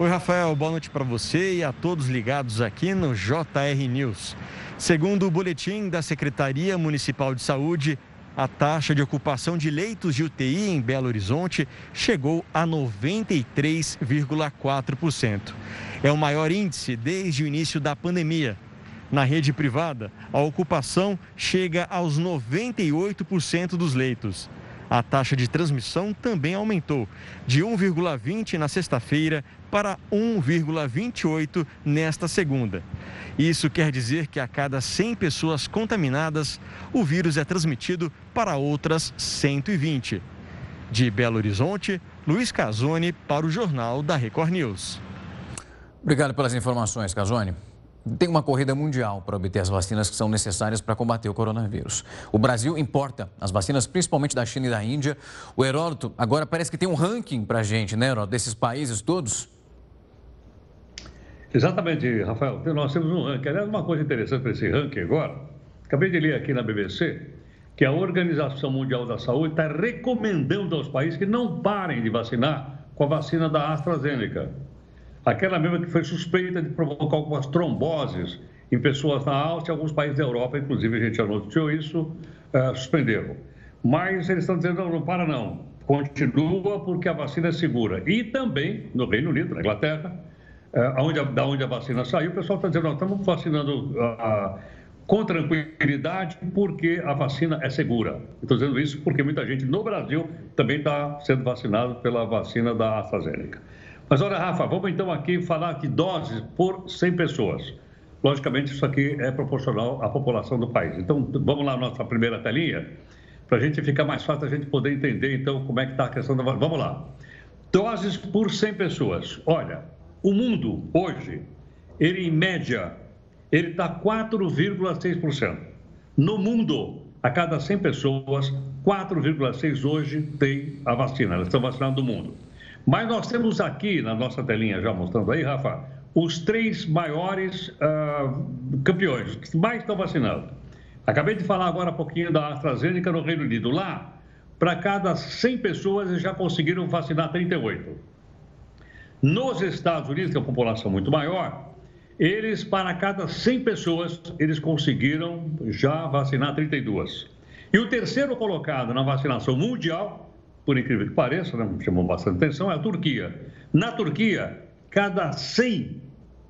Oi, Rafael. Boa noite para você e a todos ligados aqui no JR News. Segundo o boletim da Secretaria Municipal de Saúde, a taxa de ocupação de leitos de UTI em Belo Horizonte chegou a 93,4%. É o maior índice desde o início da pandemia. Na rede privada, a ocupação chega aos 98% dos leitos. A taxa de transmissão também aumentou, de 1,20 na sexta-feira para 1,28 nesta segunda. Isso quer dizer que a cada 100 pessoas contaminadas, o vírus é transmitido para outras 120. De Belo Horizonte, Luiz Casoni para o Jornal da Record News.
Obrigado pelas informações, Casoni. Tem uma corrida mundial para obter as vacinas que são necessárias para combater o coronavírus. O Brasil importa as vacinas principalmente da China e da Índia. O Heródoto agora parece que tem um ranking para a gente, né, Heródoto, desses países todos?
Exatamente, Rafael. Nós temos um ranking. Aliás, uma coisa interessante para esse ranking agora, acabei de ler aqui na BBC, que a Organização Mundial da Saúde está recomendando aos países que não parem de vacinar com a vacina da AstraZeneca aquela mesma que foi suspeita de provocar algumas tromboses em pessoas na Áustria alguns países da Europa, inclusive a gente já noticiou isso, uh, suspenderam. Mas eles estão dizendo, não, não para não, continua porque a vacina é segura. E também no Reino Unido, na Inglaterra, uh, onde, da onde a vacina saiu, o pessoal está dizendo, não, estamos vacinando uh, com tranquilidade porque a vacina é segura. Estou dizendo isso porque muita gente no Brasil também está sendo vacinado pela vacina da AstraZeneca. Mas olha, Rafa, vamos então aqui falar de doses por 100 pessoas. Logicamente, isso aqui é proporcional à população do país. Então, vamos lá nossa primeira telinha, para a gente ficar mais fácil a gente poder entender, então, como é que está a questão da... Vamos lá. Doses por 100 pessoas. Olha, o mundo, hoje, ele, em média, ele está 4,6%. No mundo, a cada 100 pessoas, 4,6 hoje tem a vacina. Elas estão vacinando no mundo. Mas nós temos aqui na nossa telinha, já mostrando aí, Rafa, os três maiores uh, campeões, que mais estão vacinando. Acabei de falar agora um pouquinho da AstraZeneca no Reino Unido. Lá, para cada 100 pessoas, eles já conseguiram vacinar 38. Nos Estados Unidos, que é uma população muito maior, eles, para cada 100 pessoas, eles conseguiram já vacinar 32. E o terceiro colocado na vacinação mundial por incrível que pareça, né, chamou bastante atenção, é a Turquia. Na Turquia, cada 100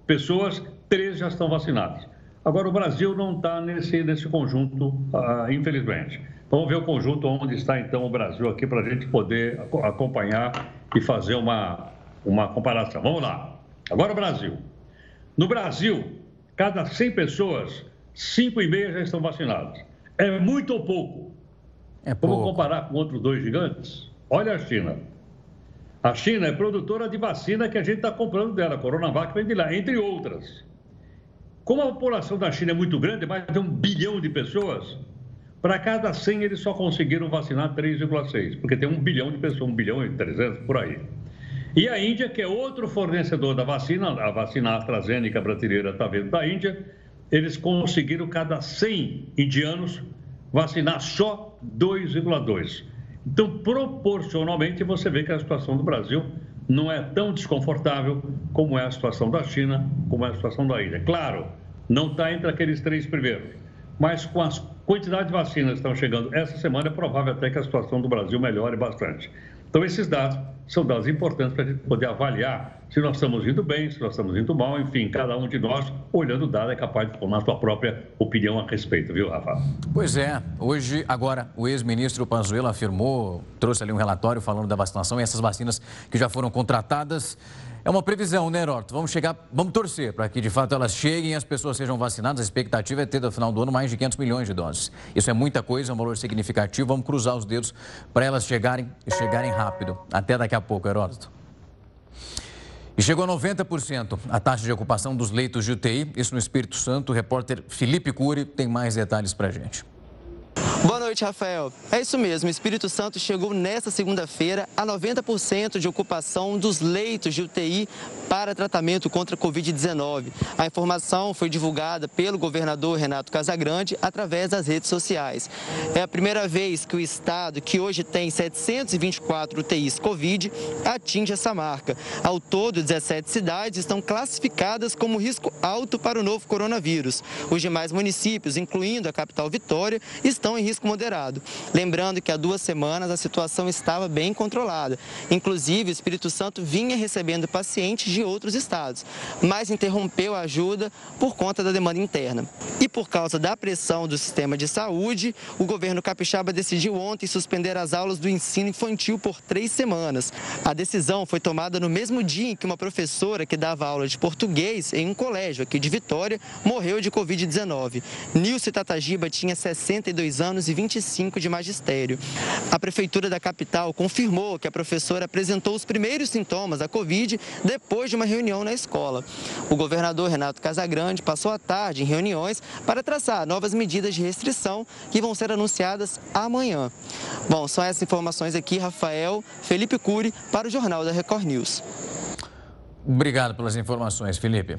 pessoas, três já estão vacinadas. Agora, o Brasil não está nesse, nesse conjunto, uh, infelizmente. Vamos ver o conjunto onde está, então, o Brasil aqui, para a gente poder acompanhar e fazer uma, uma comparação. Vamos lá. Agora o Brasil. No Brasil, cada 100 pessoas, 5,5 já estão vacinadas. É muito ou pouco? É pouco. Vamos comparar com outros dois gigantes? Olha a China. A China é produtora de vacina que a gente está comprando dela. A Coronavac vem de lá, entre outras. Como a população da China é muito grande, mais de um bilhão de pessoas, para cada 100 eles só conseguiram vacinar 3,6, porque tem um bilhão de pessoas, um bilhão e 300 por aí. E a Índia, que é outro fornecedor da vacina, a vacina AstraZeneca brasileira está vindo da Índia, eles conseguiram cada 100 indianos vacinar só 2,2. Então, proporcionalmente, você vê que a situação do Brasil não é tão desconfortável como é a situação da China, como é a situação da Índia. Claro, não está entre aqueles três primeiros, mas com as quantidades de vacinas que estão chegando essa semana, é provável até que a situação do Brasil melhore bastante. Então, esses dados são dados importantes para a gente poder avaliar se nós estamos indo bem, se nós estamos indo mal, enfim, cada um de nós, olhando o dado, é capaz de formar sua própria opinião a respeito, viu, Rafa?
Pois é. Hoje, agora, o ex-ministro Pazuello afirmou, trouxe ali um relatório falando da vacinação e essas vacinas que já foram contratadas. É uma previsão, né, Horto? Vamos chegar, vamos torcer para que de fato elas cheguem e as pessoas sejam vacinadas. A expectativa é ter no final do ano mais de 500 milhões de doses. Isso é muita coisa, é um valor significativo. Vamos cruzar os dedos para elas chegarem e chegarem rápido. Até daqui a pouco, Heródoto. E chegou a 90% a taxa de ocupação dos leitos de UTI, isso no Espírito Santo. O repórter Felipe Cury tem mais detalhes para a gente.
Boa noite, Rafael. É isso mesmo, o Espírito Santo chegou nesta segunda-feira a 90% de ocupação dos leitos de UTI para tratamento contra a Covid-19. A informação foi divulgada pelo governador Renato Casagrande através das redes sociais. É a primeira vez que o estado, que hoje tem 724 UTIs Covid, atinge essa marca. Ao todo, 17 cidades estão classificadas como risco alto para o novo coronavírus. Os demais municípios, incluindo a capital Vitória, estão em risco moderado. Lembrando que há duas semanas a situação estava bem controlada. Inclusive, o Espírito Santo vinha recebendo pacientes de outros estados, mas interrompeu a ajuda por conta da demanda interna. E por causa da pressão do sistema de saúde, o governo capixaba decidiu ontem suspender as aulas do ensino infantil por três semanas. A decisão foi tomada no mesmo dia em que uma professora que dava aula de português em um colégio aqui de Vitória morreu de Covid-19. Nilce Tatagiba tinha 62 anos e 25 de magistério. A Prefeitura da capital confirmou que a professora apresentou os primeiros sintomas da Covid depois de uma reunião na escola. O governador Renato Casagrande passou a tarde em reuniões para traçar novas medidas de restrição que vão ser anunciadas amanhã. Bom, são essas informações aqui, Rafael Felipe Cury, para o Jornal da Record News.
Obrigado pelas informações, Felipe.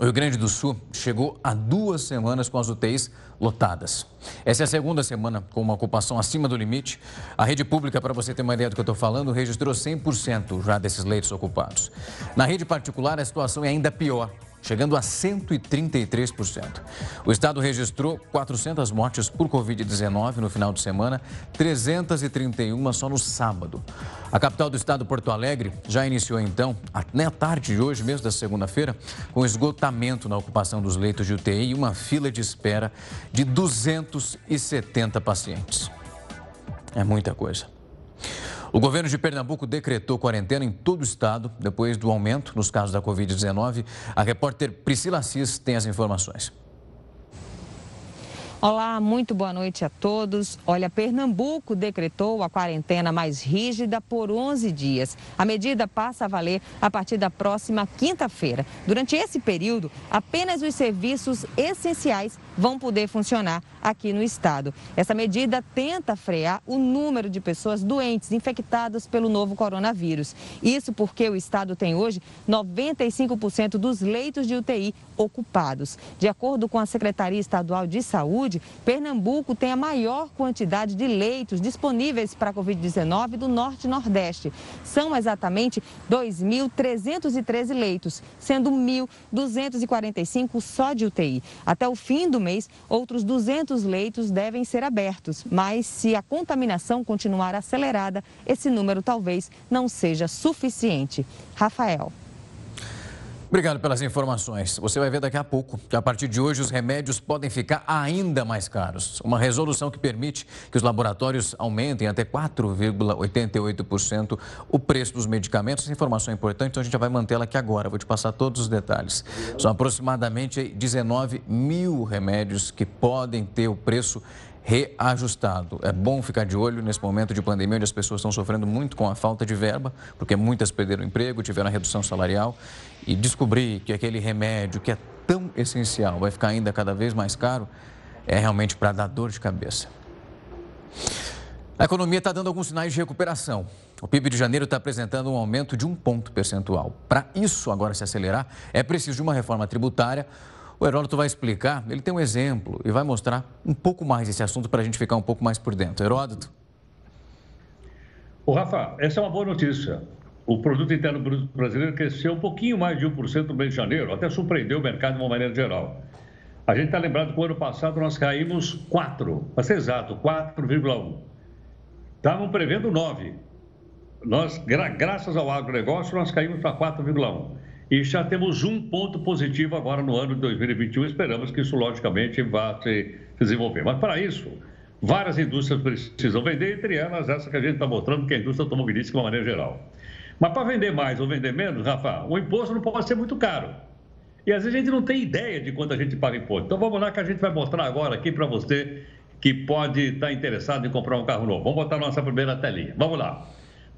O Rio Grande do Sul chegou a duas semanas com as UTIs lotadas. Essa é a segunda semana com uma ocupação acima do limite. A rede pública, para você ter uma ideia do que eu estou falando, registrou 100% já desses leitos ocupados. Na rede particular, a situação é ainda pior chegando a 133%. O estado registrou 400 mortes por Covid-19 no final de semana, 331 só no sábado. A capital do estado, Porto Alegre, já iniciou então, na tarde de hoje, mesmo da segunda-feira, com esgotamento na ocupação dos leitos de UTI e uma fila de espera de 270 pacientes. É muita coisa. O governo de Pernambuco decretou quarentena em todo o estado depois do aumento nos casos da Covid-19. A repórter Priscila Assis tem as informações.
Olá, muito boa noite a todos. Olha, Pernambuco decretou a quarentena mais rígida por 11 dias. A medida passa a valer a partir da próxima quinta-feira. Durante esse período, apenas os serviços essenciais vão poder funcionar aqui no estado. Essa medida tenta frear o número de pessoas doentes, infectadas pelo novo coronavírus. Isso porque o estado tem hoje 95% dos leitos de UTI ocupados. De acordo com a Secretaria Estadual de Saúde, Pernambuco tem a maior quantidade de leitos disponíveis para a Covid-19 do Norte e Nordeste. São exatamente 2.313 leitos, sendo 1.245 só de UTI. Até o fim do mês, outros 200 leitos devem ser abertos, mas se a contaminação continuar acelerada, esse número talvez não seja suficiente. Rafael.
Obrigado pelas informações. Você vai ver daqui a pouco que a partir de hoje os remédios podem ficar ainda mais caros. Uma resolução que permite que os laboratórios aumentem até 4,88% o preço dos medicamentos. Essa informação é importante, então a gente já vai mantê-la aqui agora. Vou te passar todos os detalhes. São aproximadamente 19 mil remédios que podem ter o preço reajustado. É bom ficar de olho nesse momento de pandemia, onde as pessoas estão sofrendo muito com a falta de verba, porque muitas perderam emprego, tiveram redução salarial, e descobrir que aquele remédio que é tão essencial vai ficar ainda cada vez mais caro, é realmente para dar dor de cabeça. A economia está dando alguns sinais de recuperação. O PIB de janeiro está apresentando um aumento de um ponto percentual. Para isso agora se acelerar, é preciso de uma reforma tributária o Heródoto vai explicar, ele tem um exemplo e vai mostrar um pouco mais esse assunto para a gente ficar um pouco mais por dentro. Heródoto?
O Rafa, essa é uma boa notícia. O produto interno bruto brasileiro cresceu um pouquinho mais de 1% no mês de janeiro, até surpreendeu o mercado de uma maneira geral. A gente está lembrado que o ano passado nós caímos 4, para ser exato, 4,1. Estavam prevendo 9. Nós, gra graças ao agronegócio, nós caímos para 4,1. E já temos um ponto positivo agora no ano de 2021. Esperamos que isso, logicamente, vá se desenvolver. Mas, para isso, várias indústrias precisam vender, entre elas essa que a gente está mostrando, que é a indústria automobilística de uma maneira geral. Mas, para vender mais ou vender menos, Rafa, o imposto não pode ser muito caro. E às vezes a gente não tem ideia de quanto a gente paga imposto. Então, vamos lá que a gente vai mostrar agora aqui para você que pode estar tá interessado em comprar um carro novo. Vamos botar nossa primeira telinha. Vamos lá.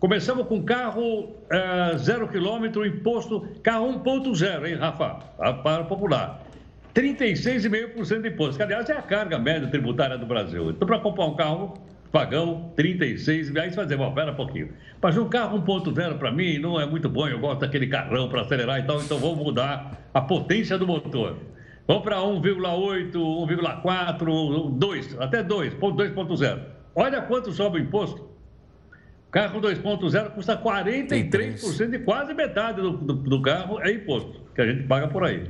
Começamos com carro é, zero quilômetro, imposto, carro 1.0, hein, Rafa? Para popular. 36,5% de imposto, que aliás é a carga média tributária do Brasil. Então, para comprar um carro, pagamos 36, aí você vai dizer, bom, pera um pouquinho. Mas um carro 1.0 para mim não é muito bom, eu gosto daquele carrão para acelerar e tal, então vamos mudar a potência do motor. Vamos para 1,8, 1,4, 2, até 2, 2.0. Olha quanto sobe o imposto. Carro 2.0 custa 43% de quase metade do, do, do, carro é imposto, que a gente paga por aí.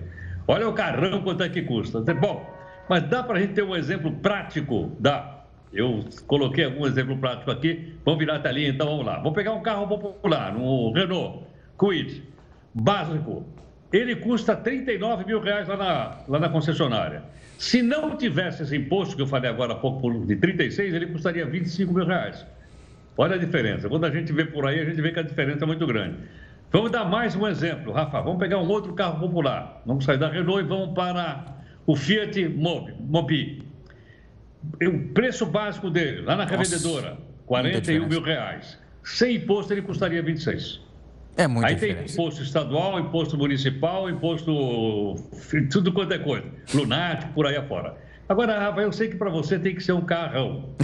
Olha o carrão quanto é que custa. Bom, mas dá para a gente ter um exemplo prático? Dá. Eu coloquei algum exemplo prático aqui. Vamos virar a telinha, então vamos lá. Vou pegar um carro popular, um Renault Kwid, básico. Ele custa 39 mil reais lá na, lá na concessionária. Se não tivesse esse imposto que eu falei agora há pouco de 36, ele custaria 25 mil reais. Olha a diferença. Quando a gente vê por aí, a gente vê que a diferença é muito grande. Vamos dar mais um exemplo, Rafa. Vamos pegar um outro carro popular. Vamos sair da Renault e vamos para o Fiat Mobi. Mobi. O preço básico dele, lá na revendedora, 41 mil reais. Sem imposto, ele custaria 26.
É muito
Aí
diferença.
tem imposto estadual, imposto municipal, imposto. tudo quanto é coisa. Lunático, por aí afora. Agora, Rafa, eu sei que para você tem que ser um carrão. [LAUGHS]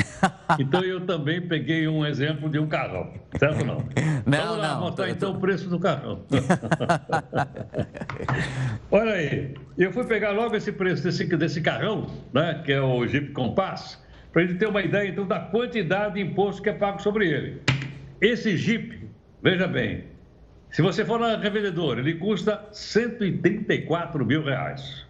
Então eu também peguei um exemplo de um carrão, certo não?
Não,
Vamos lá,
não.
mostrar
tô,
então
tô...
o preço do carrão. [LAUGHS] Olha aí, eu fui pegar logo esse preço desse, desse carrão, né, que é o Jeep Compass, para gente ter uma ideia então da quantidade de imposto que é pago sobre ele. Esse Jeep, veja bem, se você for na revendedora, ele custa 134 mil reais.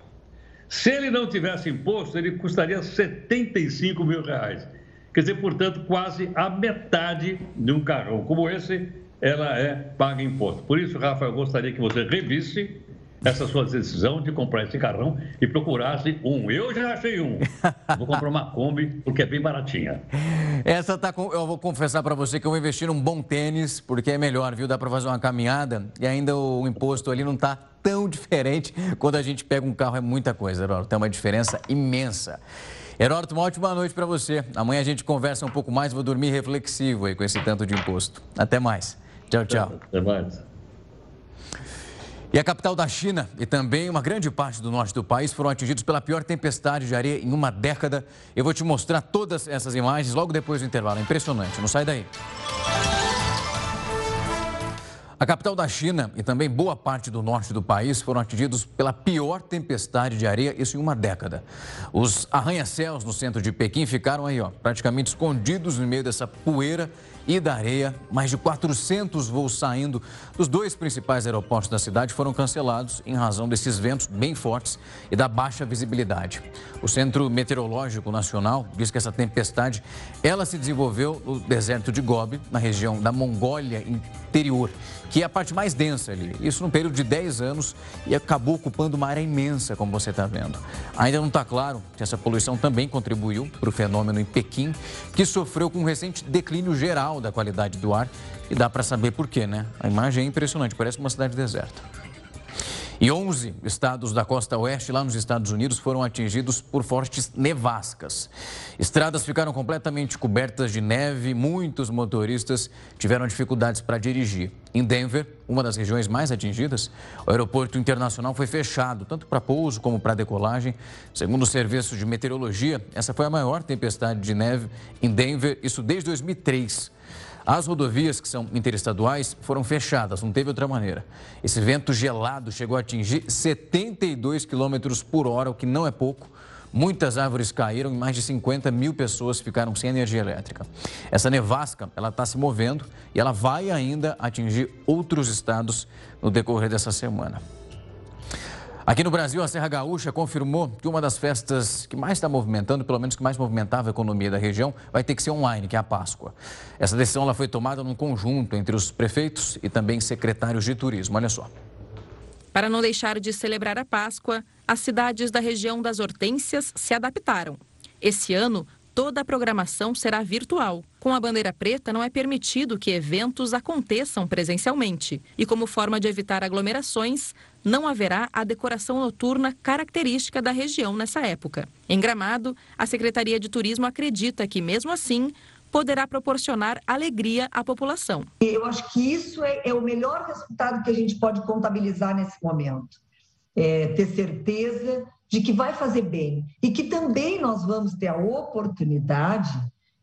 Se ele não tivesse imposto, ele custaria 75 mil reais. Quer dizer, portanto, quase a metade de um carrão como esse, ela é paga imposto. Por isso, Rafa, eu gostaria que você revisse essa sua decisão de comprar esse carrão e procurasse um. Eu já achei um. Vou comprar uma Kombi porque é bem baratinha.
Essa tá com... Eu vou confessar para você que eu vou investir num bom tênis, porque é melhor, viu? Dá para fazer uma caminhada e ainda o imposto ali não tá tão diferente. Quando a gente pega um carro é muita coisa, Heródoto. Tem uma diferença imensa. Heródoto, uma ótima noite para você. Amanhã a gente conversa um pouco mais. Vou dormir reflexivo aí com esse tanto de imposto. Até mais. Tchau, tchau.
Até mais.
E a capital da China e também uma grande parte do norte do país foram atingidos pela pior tempestade de areia em uma década. Eu vou te mostrar todas essas imagens logo depois do intervalo. É impressionante, não sai daí. A capital da China e também boa parte do norte do país foram atingidos pela pior tempestade de areia, isso em uma década. Os arranha-céus no centro de Pequim ficaram aí, ó, praticamente escondidos no meio dessa poeira e da areia. Mais de 400 voos saindo dos dois principais aeroportos da cidade foram cancelados em razão desses ventos bem fortes e da baixa visibilidade. O Centro Meteorológico Nacional diz que essa tempestade, ela se desenvolveu no deserto de Gobi, na região da Mongólia interior que é a parte mais densa ali. Isso num período de 10 anos e acabou ocupando uma área imensa, como você está vendo. Ainda não está claro se essa poluição também contribuiu para o fenômeno em Pequim, que sofreu com um recente declínio geral da qualidade do ar. E dá para saber por quê, né? A imagem é impressionante, parece uma cidade deserta. E 11 estados da costa oeste, lá nos Estados Unidos, foram atingidos por fortes nevascas. Estradas ficaram completamente cobertas de neve, muitos motoristas tiveram dificuldades para dirigir. Em Denver, uma das regiões mais atingidas, o aeroporto internacional foi fechado, tanto para pouso como para decolagem. Segundo o serviço de meteorologia, essa foi a maior tempestade de neve em Denver, isso desde 2003. As rodovias que são interestaduais foram fechadas, não teve outra maneira. Esse vento gelado chegou a atingir 72 quilômetros por hora, o que não é pouco. Muitas árvores caíram e mais de 50 mil pessoas ficaram sem energia elétrica. Essa nevasca, ela está se movendo e ela vai ainda atingir outros estados no decorrer dessa semana. Aqui no Brasil, a Serra Gaúcha confirmou que uma das festas que mais está movimentando, pelo menos que mais movimentava a economia da região, vai ter que ser online, que é a Páscoa. Essa decisão ela foi tomada num conjunto entre os prefeitos e também secretários de turismo. Olha só.
Para não deixar de celebrar a Páscoa, as cidades da região das Hortênsias se adaptaram. Esse ano, toda a programação será virtual. Com a bandeira preta, não é permitido que eventos aconteçam presencialmente. E como forma de evitar aglomerações, não haverá a decoração noturna característica da região nessa época. Em Gramado, a Secretaria de Turismo acredita que, mesmo assim, poderá proporcionar alegria à população.
Eu acho que isso é, é o melhor resultado que a gente pode contabilizar nesse momento. É ter certeza de que vai fazer bem e que também nós vamos ter a oportunidade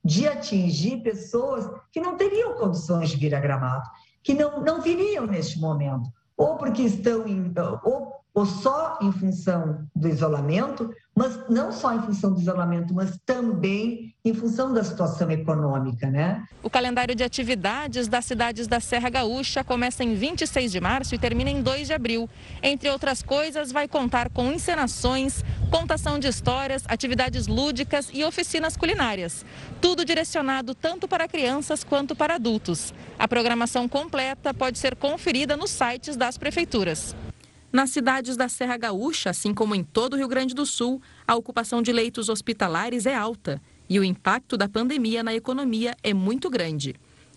de atingir pessoas que não teriam condições de vir a Gramado, que não, não viriam neste momento, ou porque estão em, ou ou só em função do isolamento, mas não só em função do isolamento, mas também em função da situação econômica, né?
O calendário de atividades das cidades da Serra Gaúcha começa em 26 de março e termina em 2 de abril. Entre outras coisas, vai contar com encenações, contação de histórias, atividades lúdicas e oficinas culinárias. Tudo direcionado tanto para crianças quanto para adultos. A programação completa pode ser conferida nos sites das prefeituras. Nas cidades da Serra Gaúcha, assim como em todo o Rio Grande do Sul, a ocupação de leitos hospitalares é alta e o impacto da pandemia na economia é muito grande.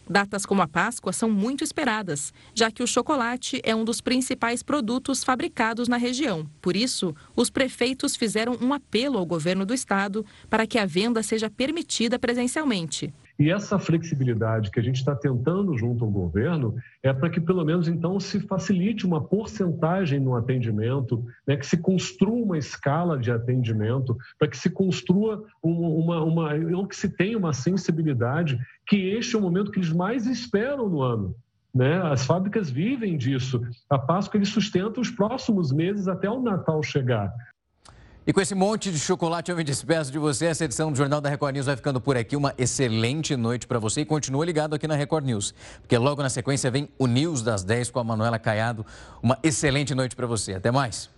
Datas como a Páscoa são muito esperadas, já que o chocolate é um dos principais produtos fabricados na região. Por isso, os prefeitos fizeram um apelo ao governo do estado para que a venda seja permitida presencialmente.
E essa flexibilidade que a gente está tentando junto ao governo é para que, pelo menos, então, se facilite uma porcentagem no atendimento, né, que se construa uma escala de atendimento, para que se construa uma, uma, ou que se tenha uma sensibilidade, que este é o momento que eles mais esperam no ano. Né? As fábricas vivem disso. A Páscoa ele sustenta os próximos meses até o Natal chegar.
E com esse monte de chocolate, eu me despeço de você. Essa edição do Jornal da Record News vai ficando por aqui. Uma excelente noite para você e continua ligado aqui na Record News, porque logo na sequência vem o News das 10 com a Manuela Caiado. Uma excelente noite para você. Até mais.